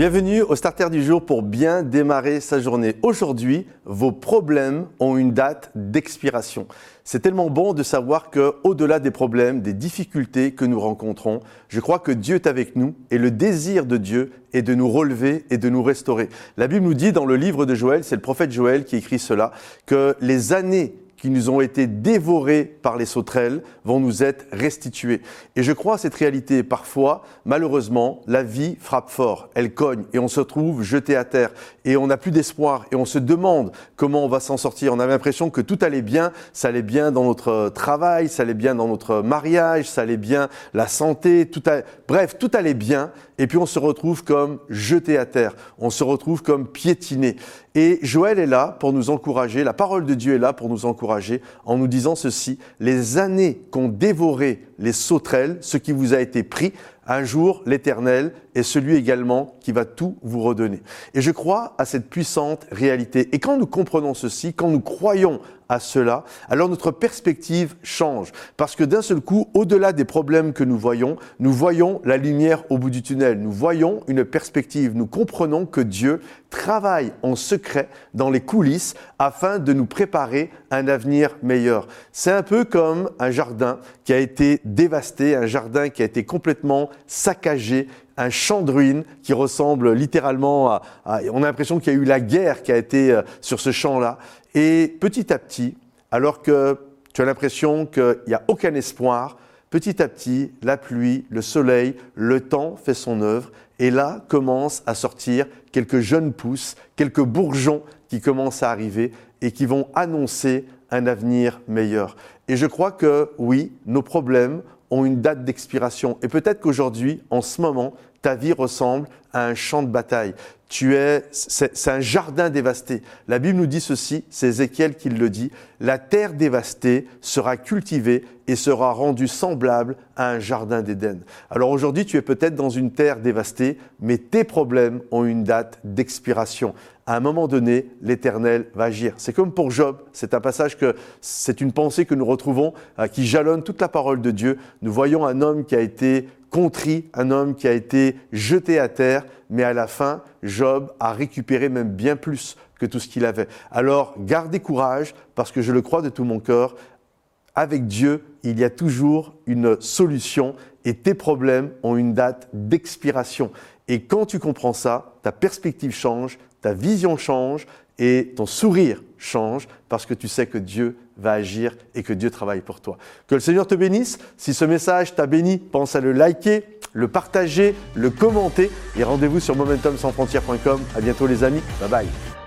Bienvenue au Starter du jour pour bien démarrer sa journée. Aujourd'hui, vos problèmes ont une date d'expiration. C'est tellement bon de savoir que, au-delà des problèmes, des difficultés que nous rencontrons, je crois que Dieu est avec nous et le désir de Dieu est de nous relever et de nous restaurer. La Bible nous dit dans le livre de Joël, c'est le prophète Joël qui écrit cela, que les années qui nous ont été dévorés par les sauterelles vont nous être restitués. Et je crois à cette réalité. Parfois, malheureusement, la vie frappe fort, elle cogne et on se trouve jeté à terre et on n'a plus d'espoir et on se demande comment on va s'en sortir. On avait l'impression que tout allait bien, ça allait bien dans notre travail, ça allait bien dans notre mariage, ça allait bien la santé, bref, tout allait bien et puis on se retrouve comme jeté à terre, on se retrouve comme piétiné. Et Joël est là pour nous encourager, la parole de Dieu est là pour nous encourager en nous disant ceci, les années qu'ont dévoré les sauterelles, ce qui vous a été pris, un jour l'Éternel est celui également qui va tout vous redonner. Et je crois à cette puissante réalité. Et quand nous comprenons ceci, quand nous croyons à cela, alors notre perspective change. Parce que d'un seul coup, au-delà des problèmes que nous voyons, nous voyons la lumière au bout du tunnel. Nous voyons une perspective. Nous comprenons que Dieu travaille en secret dans les coulisses afin de nous préparer un avenir meilleur. C'est un peu comme un jardin qui a été dévasté, un jardin qui a été complètement saccagé, un champ de ruines qui ressemble littéralement à... on a l'impression qu'il y a eu la guerre qui a été euh, sur ce champ-là. Et petit à petit, alors que tu as l'impression qu'il n'y a aucun espoir, petit à petit, la pluie, le soleil, le temps fait son œuvre. Et là commencent à sortir quelques jeunes pousses, quelques bourgeons qui commencent à arriver et qui vont annoncer un avenir meilleur. Et je crois que oui, nos problèmes ont une date d'expiration. Et peut-être qu'aujourd'hui, en ce moment, ta vie ressemble à un champ de bataille. Tu es, c'est un jardin dévasté. La Bible nous dit ceci, c'est Ézéchiel qui le dit, la terre dévastée sera cultivée et sera rendue semblable à un jardin d'Éden. Alors aujourd'hui, tu es peut-être dans une terre dévastée, mais tes problèmes ont une date d'expiration. À un moment donné, l'Éternel va agir. C'est comme pour Job, c'est un passage que c'est une pensée que nous retrouvons euh, qui jalonne toute la parole de Dieu. Nous voyons un homme qui a été contrit, un homme qui a été jeté à terre, mais à la fin, Job a récupéré même bien plus que tout ce qu'il avait. Alors, gardez courage, parce que je le crois de tout mon cœur, avec Dieu, il y a toujours une solution et tes problèmes ont une date d'expiration. Et quand tu comprends ça, ta perspective change, ta vision change et ton sourire change parce que tu sais que Dieu va agir et que Dieu travaille pour toi. Que le Seigneur te bénisse. Si ce message t'a béni, pense à le liker, le partager, le commenter et rendez-vous sur momentumsansfrontières.com. À bientôt les amis. Bye bye.